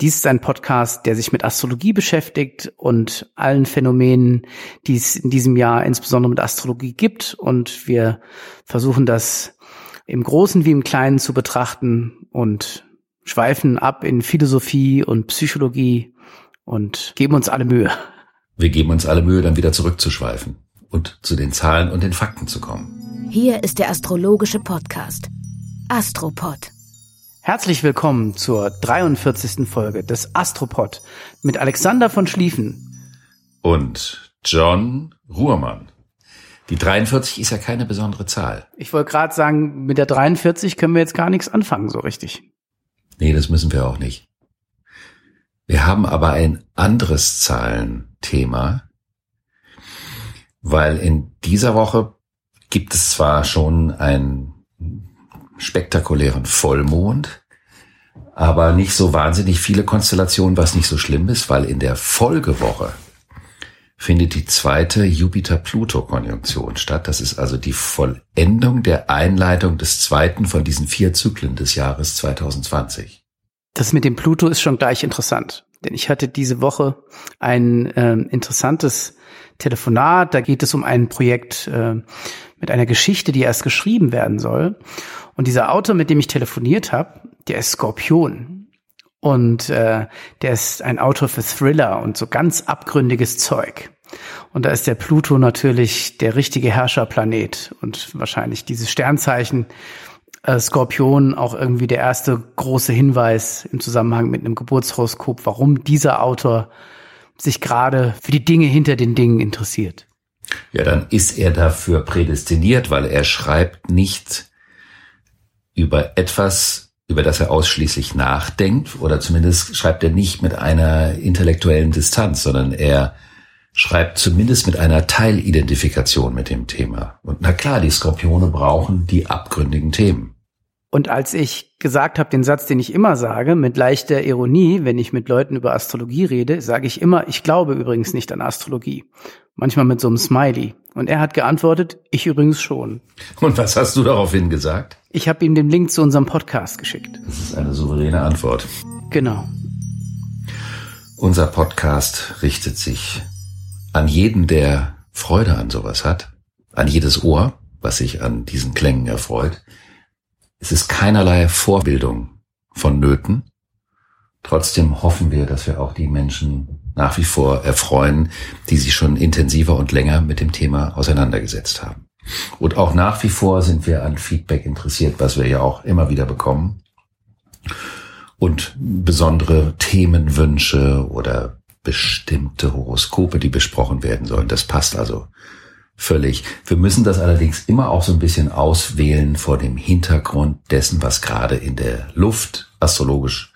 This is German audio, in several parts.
Dies ist ein Podcast, der sich mit Astrologie beschäftigt und allen Phänomenen, die es in diesem Jahr insbesondere mit Astrologie gibt. Und wir versuchen das im Großen wie im Kleinen zu betrachten und schweifen ab in Philosophie und Psychologie und geben uns alle Mühe. Wir geben uns alle Mühe, dann wieder zurückzuschweifen und zu den Zahlen und den Fakten zu kommen. Hier ist der astrologische Podcast Astropod. Herzlich willkommen zur 43. Folge des Astropod mit Alexander von Schlieffen und John Ruhrmann. Die 43 ist ja keine besondere Zahl. Ich wollte gerade sagen, mit der 43 können wir jetzt gar nichts anfangen so richtig. Nee, das müssen wir auch nicht. Wir haben aber ein anderes Zahlenthema, weil in dieser Woche gibt es zwar schon einen spektakulären Vollmond, aber nicht so wahnsinnig viele Konstellationen, was nicht so schlimm ist, weil in der Folgewoche findet die zweite Jupiter-Pluto-Konjunktion statt. Das ist also die Vollendung der Einleitung des zweiten von diesen vier Zyklen des Jahres 2020. Das mit dem Pluto ist schon gleich interessant, denn ich hatte diese Woche ein äh, interessantes Telefonat. Da geht es um ein Projekt äh, mit einer Geschichte, die erst geschrieben werden soll. Und dieser Autor, mit dem ich telefoniert habe, der ist Skorpion. Und äh, der ist ein Autor für Thriller und so ganz abgründiges Zeug. Und da ist der Pluto natürlich der richtige Herrscherplanet und wahrscheinlich dieses Sternzeichen äh, Skorpion auch irgendwie der erste große Hinweis im Zusammenhang mit einem Geburtshoroskop, warum dieser Autor sich gerade für die Dinge hinter den Dingen interessiert. Ja, dann ist er dafür prädestiniert, weil er schreibt nicht über etwas, über das er ausschließlich nachdenkt, oder zumindest schreibt er nicht mit einer intellektuellen Distanz, sondern er schreibt zumindest mit einer Teilidentifikation mit dem Thema. Und na klar, die Skorpione brauchen die abgründigen Themen. Und als ich gesagt habe, den Satz, den ich immer sage, mit leichter Ironie, wenn ich mit Leuten über Astrologie rede, sage ich immer, ich glaube übrigens nicht an Astrologie. Manchmal mit so einem Smiley. Und er hat geantwortet, ich übrigens schon. Und was hast du daraufhin gesagt? Ich habe ihm den Link zu unserem Podcast geschickt. Das ist eine souveräne Antwort. Genau. Unser Podcast richtet sich an jeden, der Freude an sowas hat, an jedes Ohr, was sich an diesen Klängen erfreut. Es ist keinerlei Vorbildung vonnöten. Trotzdem hoffen wir, dass wir auch die Menschen nach wie vor erfreuen, die sich schon intensiver und länger mit dem Thema auseinandergesetzt haben. Und auch nach wie vor sind wir an Feedback interessiert, was wir ja auch immer wieder bekommen. Und besondere Themenwünsche oder bestimmte Horoskope, die besprochen werden sollen. Das passt also völlig. Wir müssen das allerdings immer auch so ein bisschen auswählen vor dem Hintergrund dessen, was gerade in der Luft astrologisch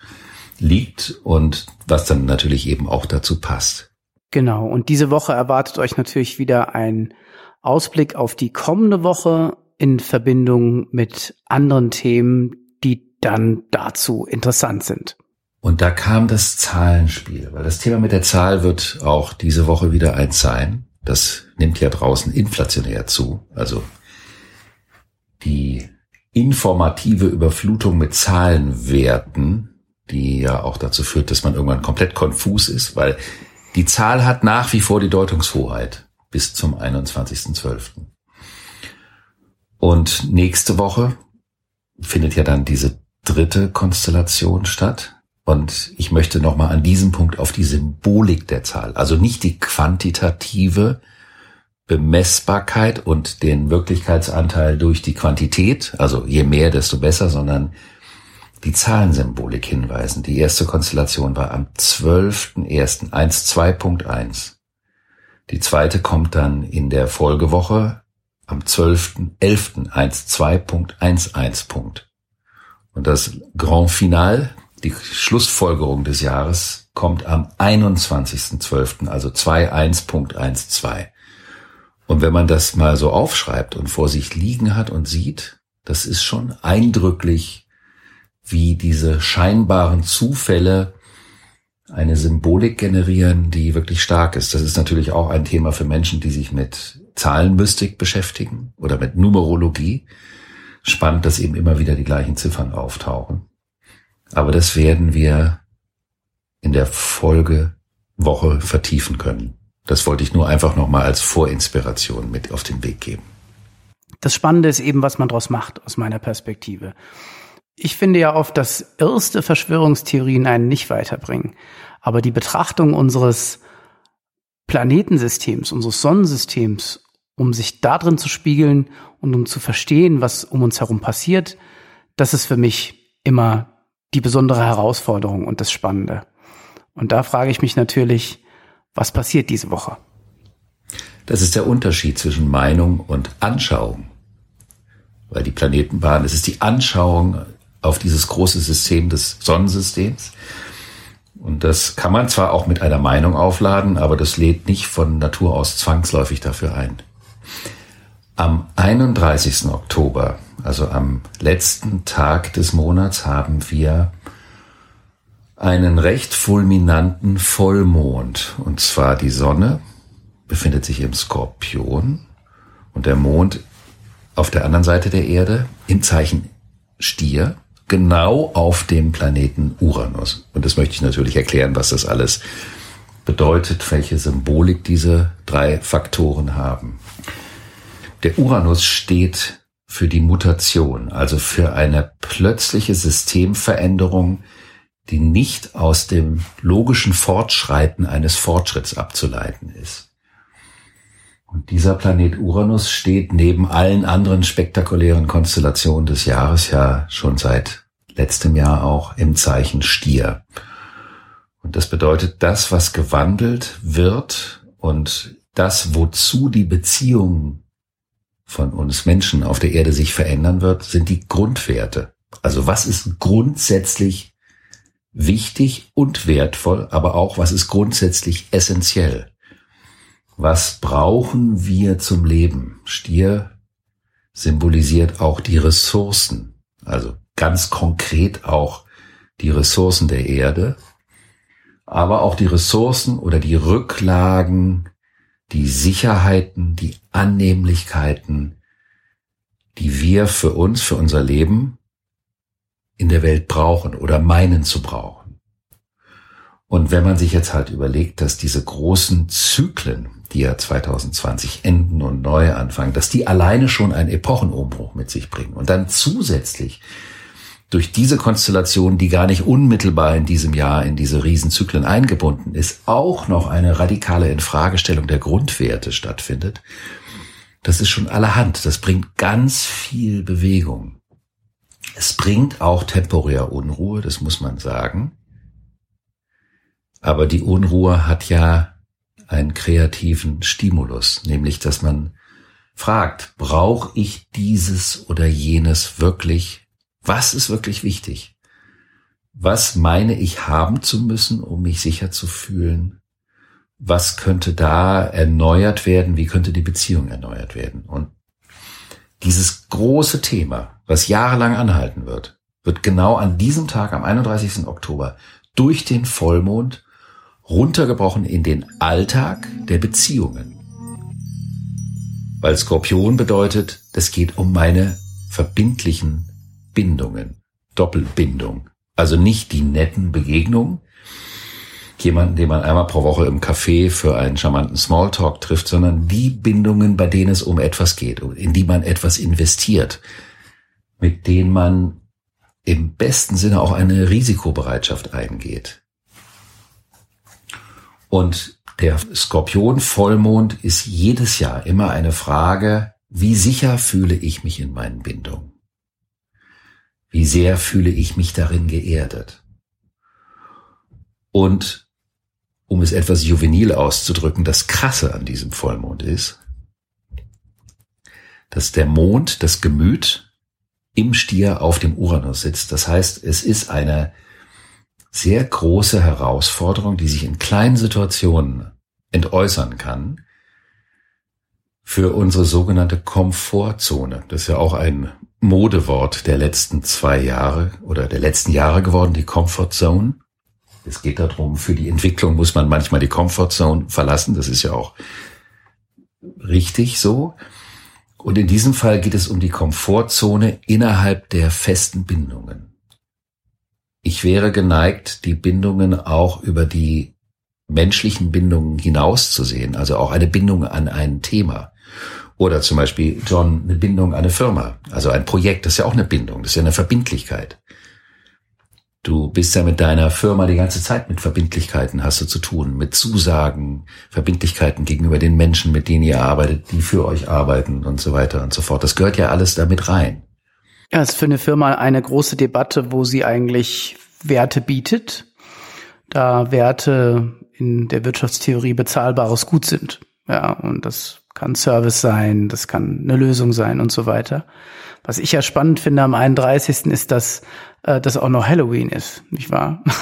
liegt und was dann natürlich eben auch dazu passt. Genau. Und diese Woche erwartet euch natürlich wieder ein Ausblick auf die kommende Woche in Verbindung mit anderen Themen, die dann dazu interessant sind. Und da kam das Zahlenspiel, weil das Thema mit der Zahl wird auch diese Woche wieder eins sein. Das nimmt ja draußen inflationär zu. Also die informative Überflutung mit Zahlenwerten, die ja auch dazu führt, dass man irgendwann komplett konfus ist, weil die Zahl hat nach wie vor die Deutungshoheit bis zum 21.12. Und nächste Woche findet ja dann diese dritte Konstellation statt. Und ich möchte nochmal an diesem Punkt auf die Symbolik der Zahl, also nicht die quantitative Bemessbarkeit und den Wirklichkeitsanteil durch die Quantität, also je mehr, desto besser, sondern die Zahlensymbolik hinweisen. Die erste Konstellation war am 12.01. 1.2.1. Die zweite kommt dann in der Folgewoche am 12.11. 1.2.11. Und das Grand Final die Schlussfolgerung des Jahres kommt am 21.12., also 2.1.12. Und wenn man das mal so aufschreibt und vor sich liegen hat und sieht, das ist schon eindrücklich, wie diese scheinbaren Zufälle eine Symbolik generieren, die wirklich stark ist. Das ist natürlich auch ein Thema für Menschen, die sich mit Zahlenmystik beschäftigen oder mit Numerologie. Spannend, dass eben immer wieder die gleichen Ziffern auftauchen. Aber das werden wir in der Folgewoche vertiefen können. Das wollte ich nur einfach nochmal als Vorinspiration mit auf den Weg geben. Das Spannende ist eben, was man daraus macht, aus meiner Perspektive. Ich finde ja oft, dass erste Verschwörungstheorien einen nicht weiterbringen. Aber die Betrachtung unseres Planetensystems, unseres Sonnensystems, um sich da drin zu spiegeln und um zu verstehen, was um uns herum passiert, das ist für mich immer die besondere Herausforderung und das Spannende. Und da frage ich mich natürlich, was passiert diese Woche? Das ist der Unterschied zwischen Meinung und Anschauung. Weil die Planetenbahn, es ist die Anschauung auf dieses große System des Sonnensystems. Und das kann man zwar auch mit einer Meinung aufladen, aber das lädt nicht von Natur aus zwangsläufig dafür ein. Am 31. Oktober, also am letzten Tag des Monats, haben wir einen recht fulminanten Vollmond. Und zwar die Sonne befindet sich im Skorpion und der Mond auf der anderen Seite der Erde im Zeichen Stier, genau auf dem Planeten Uranus. Und das möchte ich natürlich erklären, was das alles bedeutet, welche Symbolik diese drei Faktoren haben. Der Uranus steht für die Mutation, also für eine plötzliche Systemveränderung, die nicht aus dem logischen Fortschreiten eines Fortschritts abzuleiten ist. Und dieser Planet Uranus steht neben allen anderen spektakulären Konstellationen des Jahres ja schon seit letztem Jahr auch im Zeichen Stier. Und das bedeutet, das, was gewandelt wird und das, wozu die Beziehung von uns Menschen auf der Erde sich verändern wird, sind die Grundwerte. Also was ist grundsätzlich wichtig und wertvoll, aber auch was ist grundsätzlich essentiell. Was brauchen wir zum Leben? Stier symbolisiert auch die Ressourcen, also ganz konkret auch die Ressourcen der Erde, aber auch die Ressourcen oder die Rücklagen, die Sicherheiten, die Annehmlichkeiten, die wir für uns, für unser Leben in der Welt brauchen oder meinen zu brauchen. Und wenn man sich jetzt halt überlegt, dass diese großen Zyklen, die ja 2020 enden und neu anfangen, dass die alleine schon einen Epochenumbruch mit sich bringen und dann zusätzlich durch diese Konstellation, die gar nicht unmittelbar in diesem Jahr in diese Riesenzyklen eingebunden ist, auch noch eine radikale Infragestellung der Grundwerte stattfindet, das ist schon allerhand. Das bringt ganz viel Bewegung. Es bringt auch temporär Unruhe, das muss man sagen. Aber die Unruhe hat ja einen kreativen Stimulus, nämlich dass man fragt, brauche ich dieses oder jenes wirklich? Was ist wirklich wichtig? Was meine ich haben zu müssen, um mich sicher zu fühlen? Was könnte da erneuert werden? Wie könnte die Beziehung erneuert werden? Und dieses große Thema, was jahrelang anhalten wird, wird genau an diesem Tag, am 31. Oktober, durch den Vollmond runtergebrochen in den Alltag der Beziehungen. Weil Skorpion bedeutet, es geht um meine verbindlichen Bindungen, Doppelbindung. Also nicht die netten Begegnungen, jemanden, den man einmal pro Woche im Café für einen charmanten Smalltalk trifft, sondern die Bindungen, bei denen es um etwas geht, in die man etwas investiert, mit denen man im besten Sinne auch eine Risikobereitschaft eingeht. Und der Skorpion-Vollmond ist jedes Jahr immer eine Frage, wie sicher fühle ich mich in meinen Bindungen? Wie sehr fühle ich mich darin geerdet? Und um es etwas juvenil auszudrücken, das Krasse an diesem Vollmond ist, dass der Mond das Gemüt im Stier auf dem Uranus sitzt. Das heißt, es ist eine sehr große Herausforderung, die sich in kleinen Situationen entäußern kann, für unsere sogenannte Komfortzone. Das ist ja auch ein Modewort der letzten zwei Jahre oder der letzten Jahre geworden, die Comfort Zone. Es geht darum, für die Entwicklung muss man manchmal die Comfort Zone verlassen. Das ist ja auch richtig so. Und in diesem Fall geht es um die Komfortzone innerhalb der festen Bindungen. Ich wäre geneigt, die Bindungen auch über die menschlichen Bindungen hinaus zu sehen, also auch eine Bindung an ein Thema. Oder zum Beispiel, John, eine Bindung an eine Firma, also ein Projekt, das ist ja auch eine Bindung, das ist ja eine Verbindlichkeit. Du bist ja mit deiner Firma die ganze Zeit mit Verbindlichkeiten hast du zu tun, mit Zusagen, Verbindlichkeiten gegenüber den Menschen, mit denen ihr arbeitet, die für euch arbeiten und so weiter und so fort. Das gehört ja alles damit rein. Ja, es ist für eine Firma eine große Debatte, wo sie eigentlich Werte bietet, da Werte in der Wirtschaftstheorie bezahlbares Gut sind. Ja, und das kann Service sein, das kann eine Lösung sein und so weiter. Was ich ja spannend finde am 31. ist, dass äh, das auch noch Halloween ist, nicht wahr?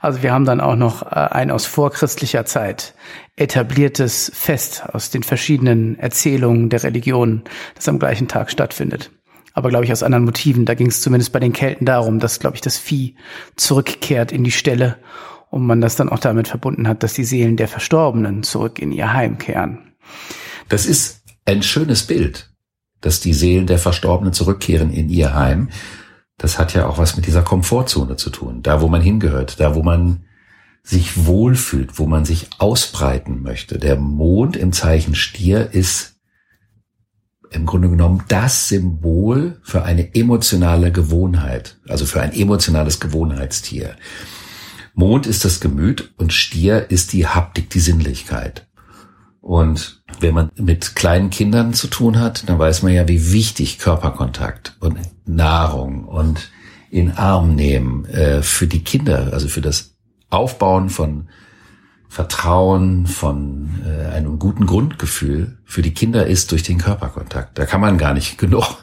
Also wir haben dann auch noch äh, ein aus vorchristlicher Zeit etabliertes Fest aus den verschiedenen Erzählungen der Religion, das am gleichen Tag stattfindet. Aber glaube ich aus anderen Motiven. Da ging es zumindest bei den Kelten darum, dass, glaube ich, das Vieh zurückkehrt in die Stelle und man das dann auch damit verbunden hat, dass die Seelen der Verstorbenen zurück in ihr Heim kehren. Das ist ein schönes Bild, dass die Seelen der Verstorbenen zurückkehren in ihr Heim. Das hat ja auch was mit dieser Komfortzone zu tun. Da, wo man hingehört, da, wo man sich wohlfühlt, wo man sich ausbreiten möchte. Der Mond im Zeichen Stier ist im Grunde genommen das Symbol für eine emotionale Gewohnheit, also für ein emotionales Gewohnheitstier. Mond ist das Gemüt und Stier ist die Haptik, die Sinnlichkeit. Und wenn man mit kleinen Kindern zu tun hat, dann weiß man ja, wie wichtig Körperkontakt und Nahrung und in Arm nehmen äh, für die Kinder, also für das Aufbauen von Vertrauen, von äh, einem guten Grundgefühl für die Kinder ist durch den Körperkontakt. Da kann man gar nicht genug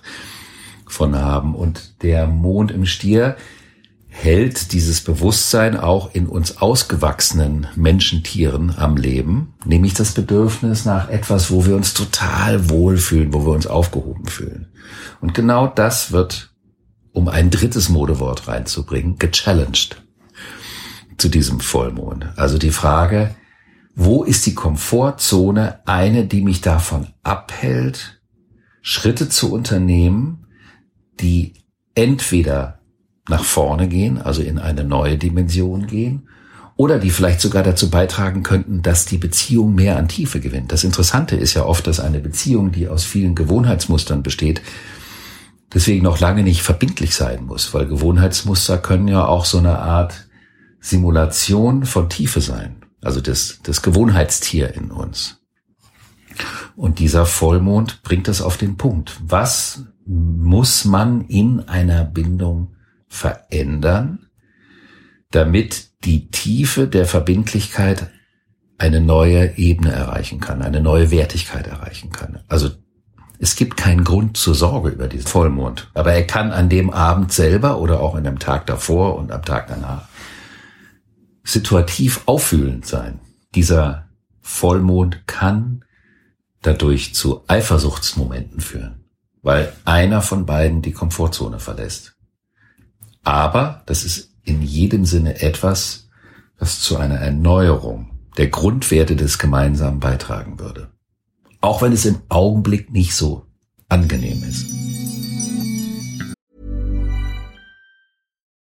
von haben. Und der Mond im Stier hält dieses Bewusstsein auch in uns ausgewachsenen Menschentieren am Leben, nämlich das Bedürfnis nach etwas, wo wir uns total wohlfühlen, wo wir uns aufgehoben fühlen. Und genau das wird, um ein drittes Modewort reinzubringen, gechallenged zu diesem Vollmond. Also die Frage, wo ist die Komfortzone eine, die mich davon abhält, Schritte zu unternehmen, die entweder nach vorne gehen, also in eine neue Dimension gehen, oder die vielleicht sogar dazu beitragen könnten, dass die Beziehung mehr an Tiefe gewinnt. Das Interessante ist ja oft, dass eine Beziehung, die aus vielen Gewohnheitsmustern besteht, deswegen noch lange nicht verbindlich sein muss, weil Gewohnheitsmuster können ja auch so eine Art Simulation von Tiefe sein, also das, das Gewohnheitstier in uns. Und dieser Vollmond bringt das auf den Punkt. Was muss man in einer Bindung verändern, damit die Tiefe der Verbindlichkeit eine neue Ebene erreichen kann, eine neue Wertigkeit erreichen kann. Also es gibt keinen Grund zur Sorge über diesen Vollmond, aber er kann an dem Abend selber oder auch an dem Tag davor und am Tag danach situativ auffühlend sein. Dieser Vollmond kann dadurch zu Eifersuchtsmomenten führen, weil einer von beiden die Komfortzone verlässt. Aber das ist in jedem Sinne etwas, was zu einer Erneuerung der Grundwerte des Gemeinsamen beitragen würde. Auch wenn es im Augenblick nicht so angenehm ist.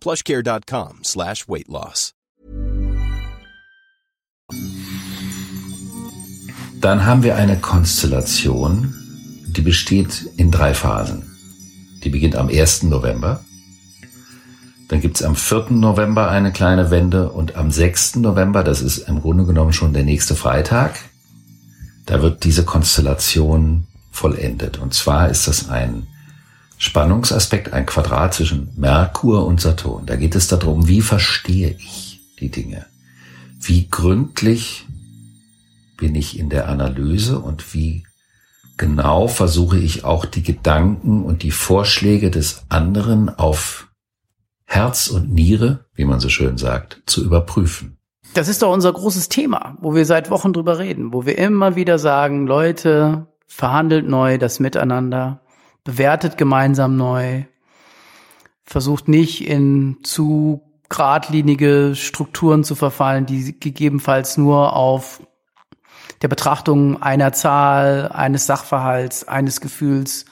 plushcare.com slash weight loss. Dann haben wir eine Konstellation, die besteht in drei Phasen. Die beginnt am 1. November, Dann gibt's am 4. November eine kleine Wende und am 6. November, das ist im Grunde genommen schon der nächste Freitag, da wird diese Konstellation vollendet. Und zwar ist das ein Spannungsaspekt, ein Quadrat zwischen Merkur und Saturn. Da geht es darum, wie verstehe ich die Dinge? Wie gründlich bin ich in der Analyse und wie genau versuche ich auch die Gedanken und die Vorschläge des anderen auf Herz und Niere, wie man so schön sagt, zu überprüfen. Das ist doch unser großes Thema, wo wir seit Wochen drüber reden, wo wir immer wieder sagen, Leute, verhandelt neu das Miteinander, bewertet gemeinsam neu, versucht nicht in zu geradlinige Strukturen zu verfallen, die gegebenenfalls nur auf der Betrachtung einer Zahl, eines Sachverhalts, eines Gefühls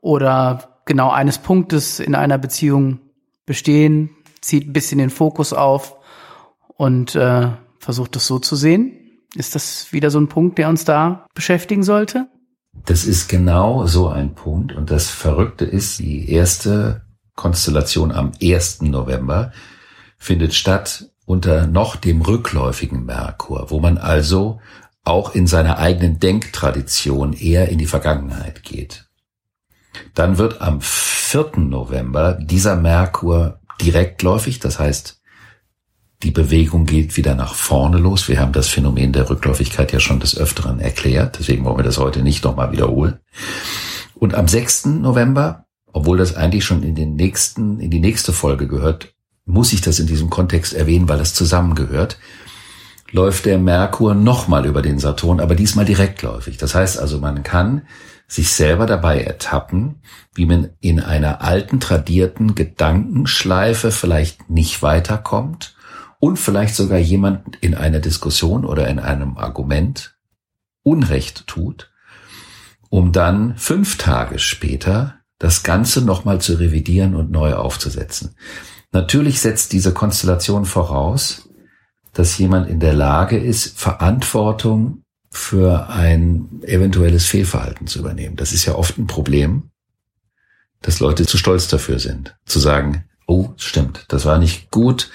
oder genau eines Punktes in einer Beziehung bestehen, zieht ein bisschen den Fokus auf und äh, versucht das so zu sehen. Ist das wieder so ein Punkt, der uns da beschäftigen sollte? Das ist genau so ein Punkt. Und das Verrückte ist, die erste Konstellation am 1. November findet statt unter noch dem rückläufigen Merkur, wo man also auch in seiner eigenen Denktradition eher in die Vergangenheit geht. Dann wird am 4. November dieser Merkur direktläufig, das heißt, die Bewegung geht wieder nach vorne los. Wir haben das Phänomen der Rückläufigkeit ja schon des Öfteren erklärt, deswegen wollen wir das heute nicht nochmal wiederholen. Und am 6. November, obwohl das eigentlich schon in den nächsten, in die nächste Folge gehört, muss ich das in diesem Kontext erwähnen, weil das zusammengehört läuft der Merkur nochmal über den Saturn, aber diesmal direktläufig. Das heißt also, man kann sich selber dabei ertappen, wie man in einer alten, tradierten Gedankenschleife vielleicht nicht weiterkommt und vielleicht sogar jemand in einer Diskussion oder in einem Argument Unrecht tut, um dann fünf Tage später das Ganze nochmal zu revidieren und neu aufzusetzen. Natürlich setzt diese Konstellation voraus, dass jemand in der Lage ist, Verantwortung für ein eventuelles Fehlverhalten zu übernehmen. Das ist ja oft ein Problem, dass Leute zu stolz dafür sind, zu sagen, oh, stimmt, das war nicht gut,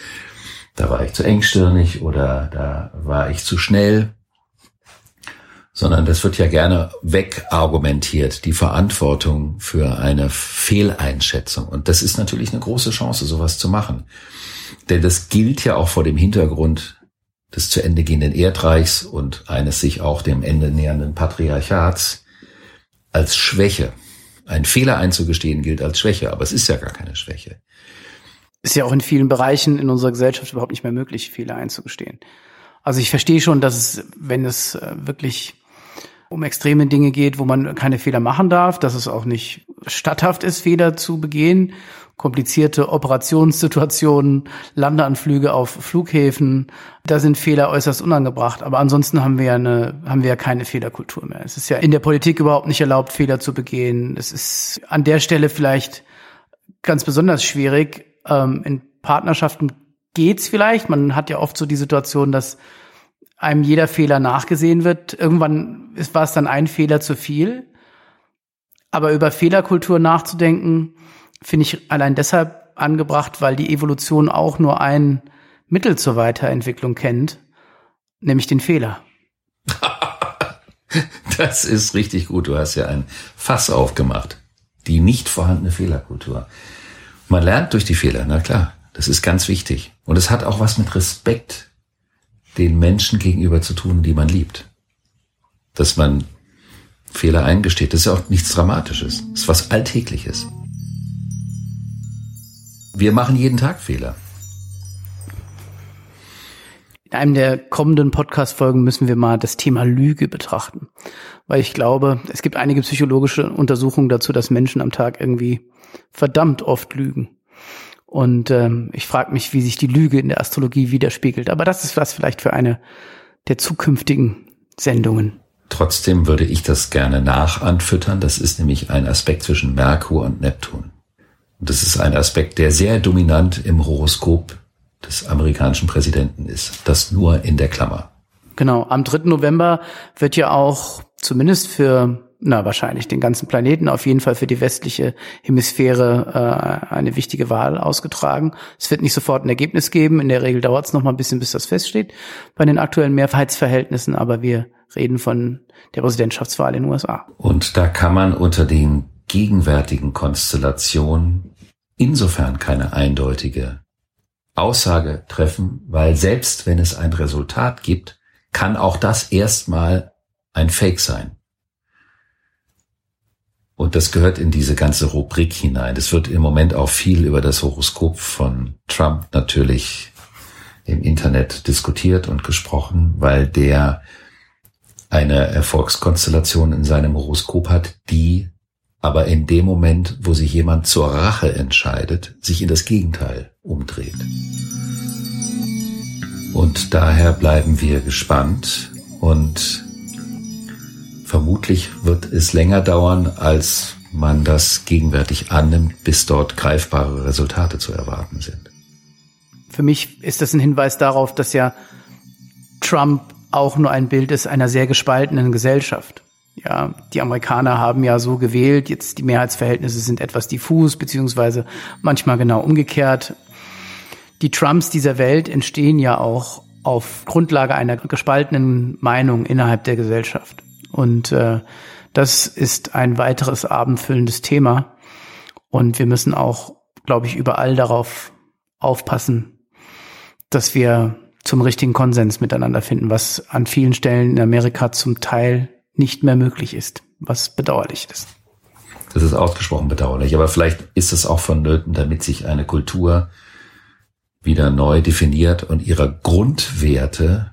da war ich zu engstirnig oder da war ich zu schnell, sondern das wird ja gerne wegargumentiert, die Verantwortung für eine Fehleinschätzung. Und das ist natürlich eine große Chance, sowas zu machen. Denn das gilt ja auch vor dem Hintergrund des zu Ende gehenden Erdreichs und eines sich auch dem Ende nähernden Patriarchats als Schwäche. Ein Fehler einzugestehen gilt als Schwäche, aber es ist ja gar keine Schwäche. Ist ja auch in vielen Bereichen in unserer Gesellschaft überhaupt nicht mehr möglich, Fehler einzugestehen. Also ich verstehe schon, dass es, wenn es äh, wirklich um extreme Dinge geht, wo man keine Fehler machen darf, dass es auch nicht statthaft ist, Fehler zu begehen komplizierte Operationssituationen, Landeanflüge auf Flughäfen. Da sind Fehler äußerst unangebracht. Aber ansonsten haben wir ja eine, haben wir ja keine Fehlerkultur mehr. Es ist ja in der Politik überhaupt nicht erlaubt, Fehler zu begehen. Es ist an der Stelle vielleicht ganz besonders schwierig. Ähm, in Partnerschaften geht's vielleicht. Man hat ja oft so die Situation, dass einem jeder Fehler nachgesehen wird. Irgendwann war es dann ein Fehler zu viel. Aber über Fehlerkultur nachzudenken, finde ich allein deshalb angebracht, weil die Evolution auch nur ein Mittel zur Weiterentwicklung kennt, nämlich den Fehler. das ist richtig gut. Du hast ja ein Fass aufgemacht. Die nicht vorhandene Fehlerkultur. Man lernt durch die Fehler, na klar. Das ist ganz wichtig. Und es hat auch was mit Respekt den Menschen gegenüber zu tun, die man liebt. Dass man Fehler eingesteht, das ist ja auch nichts Dramatisches. Das ist was Alltägliches. Wir machen jeden Tag Fehler. In einem der kommenden Podcast-Folgen müssen wir mal das Thema Lüge betrachten. Weil ich glaube, es gibt einige psychologische Untersuchungen dazu, dass Menschen am Tag irgendwie verdammt oft lügen. Und ähm, ich frage mich, wie sich die Lüge in der Astrologie widerspiegelt. Aber das ist was vielleicht für eine der zukünftigen Sendungen. Trotzdem würde ich das gerne nachanfüttern. Das ist nämlich ein Aspekt zwischen Merkur und Neptun. Und das ist ein Aspekt, der sehr dominant im Horoskop des amerikanischen Präsidenten ist. Das nur in der Klammer. Genau. Am 3. November wird ja auch zumindest für na wahrscheinlich den ganzen Planeten, auf jeden Fall für die westliche Hemisphäre äh, eine wichtige Wahl ausgetragen. Es wird nicht sofort ein Ergebnis geben. In der Regel dauert es noch mal ein bisschen, bis das feststeht bei den aktuellen Mehrheitsverhältnissen. Aber wir reden von der Präsidentschaftswahl in den USA. Und da kann man unter den gegenwärtigen Konstellationen insofern keine eindeutige Aussage treffen, weil selbst wenn es ein Resultat gibt, kann auch das erstmal ein Fake sein. Und das gehört in diese ganze Rubrik hinein. Es wird im Moment auch viel über das Horoskop von Trump natürlich im Internet diskutiert und gesprochen, weil der eine Erfolgskonstellation in seinem Horoskop hat, die aber in dem Moment, wo sich jemand zur Rache entscheidet, sich in das Gegenteil umdreht. Und daher bleiben wir gespannt und vermutlich wird es länger dauern, als man das gegenwärtig annimmt, bis dort greifbare Resultate zu erwarten sind. Für mich ist das ein Hinweis darauf, dass ja Trump auch nur ein Bild ist einer sehr gespaltenen Gesellschaft. Ja, die Amerikaner haben ja so gewählt, jetzt die Mehrheitsverhältnisse sind etwas diffus, beziehungsweise manchmal genau umgekehrt. Die Trumps dieser Welt entstehen ja auch auf Grundlage einer gespaltenen Meinung innerhalb der Gesellschaft. Und äh, das ist ein weiteres abendfüllendes Thema. Und wir müssen auch, glaube ich, überall darauf aufpassen, dass wir zum richtigen Konsens miteinander finden, was an vielen Stellen in Amerika zum Teil nicht mehr möglich ist, was bedauerlich ist. Das ist ausgesprochen bedauerlich, aber vielleicht ist es auch vonnöten, damit sich eine Kultur wieder neu definiert und ihrer Grundwerte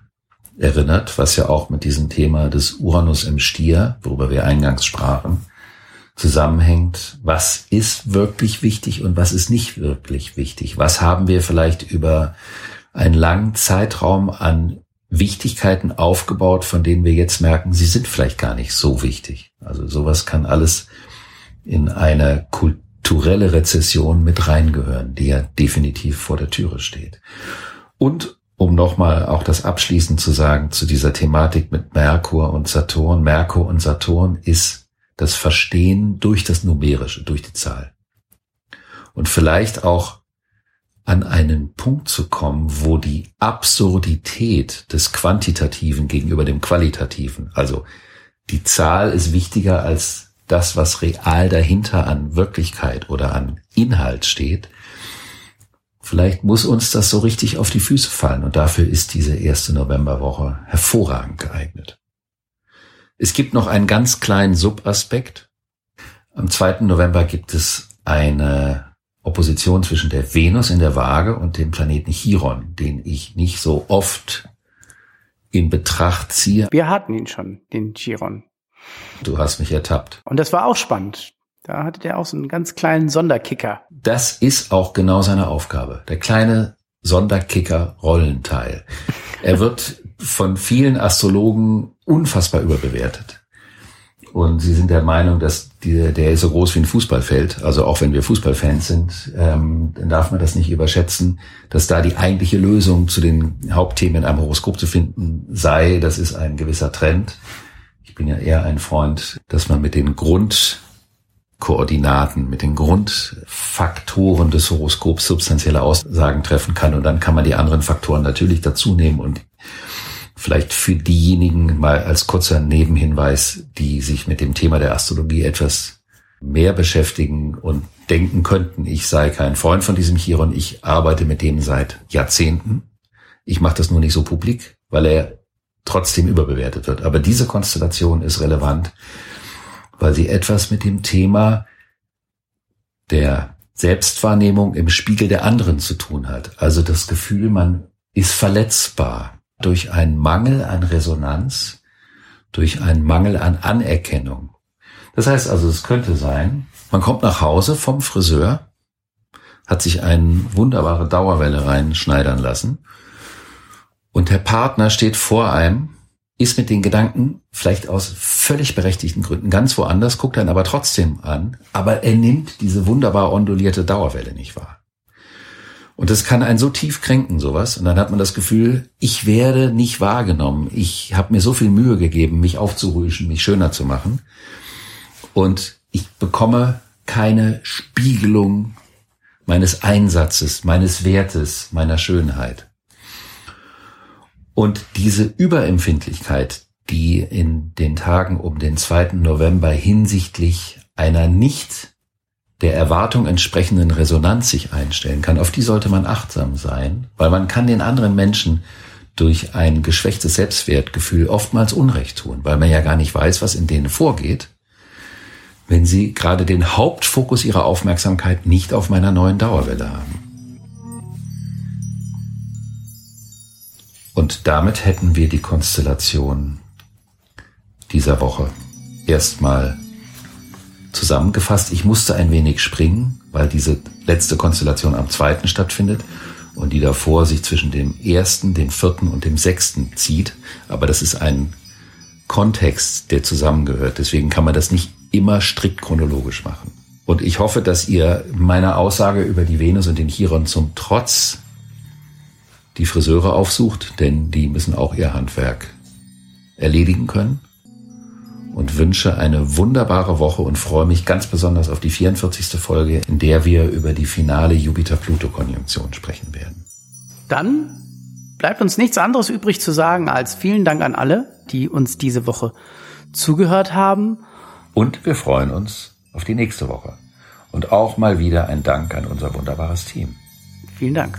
erinnert, was ja auch mit diesem Thema des Uranus im Stier, worüber wir eingangs sprachen, zusammenhängt. Was ist wirklich wichtig und was ist nicht wirklich wichtig? Was haben wir vielleicht über einen langen Zeitraum an Wichtigkeiten aufgebaut, von denen wir jetzt merken, sie sind vielleicht gar nicht so wichtig. Also sowas kann alles in eine kulturelle Rezession mit reingehören, die ja definitiv vor der Türe steht. Und um nochmal auch das abschließend zu sagen zu dieser Thematik mit Merkur und Saturn. Merkur und Saturn ist das Verstehen durch das Numerische, durch die Zahl. Und vielleicht auch an einen Punkt zu kommen, wo die Absurdität des Quantitativen gegenüber dem Qualitativen, also die Zahl ist wichtiger als das, was real dahinter an Wirklichkeit oder an Inhalt steht, Vielleicht muss uns das so richtig auf die Füße fallen und dafür ist diese erste Novemberwoche hervorragend geeignet. Es gibt noch einen ganz kleinen Subaspekt. Am 2. November gibt es eine Opposition zwischen der Venus in der Waage und dem Planeten Chiron, den ich nicht so oft in Betracht ziehe. Wir hatten ihn schon, den Chiron. Du hast mich ertappt. Und das war auch spannend. Da hatte der auch so einen ganz kleinen Sonderkicker. Das ist auch genau seine Aufgabe. Der kleine Sonderkicker-Rollenteil. Er wird von vielen Astrologen unfassbar überbewertet. Und sie sind der Meinung, dass die, der ist so groß wie ein Fußballfeld. Also auch wenn wir Fußballfans sind, ähm, dann darf man das nicht überschätzen, dass da die eigentliche Lösung zu den Hauptthemen in einem Horoskop zu finden sei. Das ist ein gewisser Trend. Ich bin ja eher ein Freund, dass man mit den Grund Koordinaten, mit den Grundfaktoren des Horoskops substanzielle Aussagen treffen kann. Und dann kann man die anderen Faktoren natürlich dazu nehmen und vielleicht für diejenigen mal als kurzer Nebenhinweis, die sich mit dem Thema der Astrologie etwas mehr beschäftigen und denken könnten, ich sei kein Freund von diesem Chiron, ich arbeite mit dem seit Jahrzehnten. Ich mache das nur nicht so publik, weil er trotzdem überbewertet wird. Aber diese Konstellation ist relevant, weil sie etwas mit dem Thema der Selbstwahrnehmung im Spiegel der anderen zu tun hat. Also das Gefühl, man ist verletzbar durch einen Mangel an Resonanz, durch einen Mangel an Anerkennung. Das heißt also, es könnte sein, man kommt nach Hause vom Friseur, hat sich eine wunderbare Dauerwelle reinschneidern lassen und der Partner steht vor einem ist mit den Gedanken vielleicht aus völlig berechtigten Gründen ganz woanders, guckt dann aber trotzdem an, aber er nimmt diese wunderbar ondulierte Dauerwelle nicht wahr. Und das kann einen so tief kränken, sowas. Und dann hat man das Gefühl, ich werde nicht wahrgenommen. Ich habe mir so viel Mühe gegeben, mich aufzurüschen, mich schöner zu machen. Und ich bekomme keine Spiegelung meines Einsatzes, meines Wertes, meiner Schönheit. Und diese Überempfindlichkeit, die in den Tagen um den 2. November hinsichtlich einer nicht der Erwartung entsprechenden Resonanz sich einstellen kann, auf die sollte man achtsam sein, weil man kann den anderen Menschen durch ein geschwächtes Selbstwertgefühl oftmals Unrecht tun, weil man ja gar nicht weiß, was in denen vorgeht, wenn sie gerade den Hauptfokus ihrer Aufmerksamkeit nicht auf meiner neuen Dauerwelle haben. Und damit hätten wir die Konstellation dieser Woche erstmal zusammengefasst. Ich musste ein wenig springen, weil diese letzte Konstellation am zweiten stattfindet und die davor sich zwischen dem ersten, dem vierten und dem sechsten zieht. Aber das ist ein Kontext, der zusammengehört. Deswegen kann man das nicht immer strikt chronologisch machen. Und ich hoffe, dass ihr meiner Aussage über die Venus und den Chiron zum Trotz die Friseure aufsucht, denn die müssen auch ihr Handwerk erledigen können. Und wünsche eine wunderbare Woche und freue mich ganz besonders auf die 44. Folge, in der wir über die finale Jupiter-Pluto-Konjunktion sprechen werden. Dann bleibt uns nichts anderes übrig zu sagen als vielen Dank an alle, die uns diese Woche zugehört haben. Und wir freuen uns auf die nächste Woche. Und auch mal wieder ein Dank an unser wunderbares Team. Vielen Dank.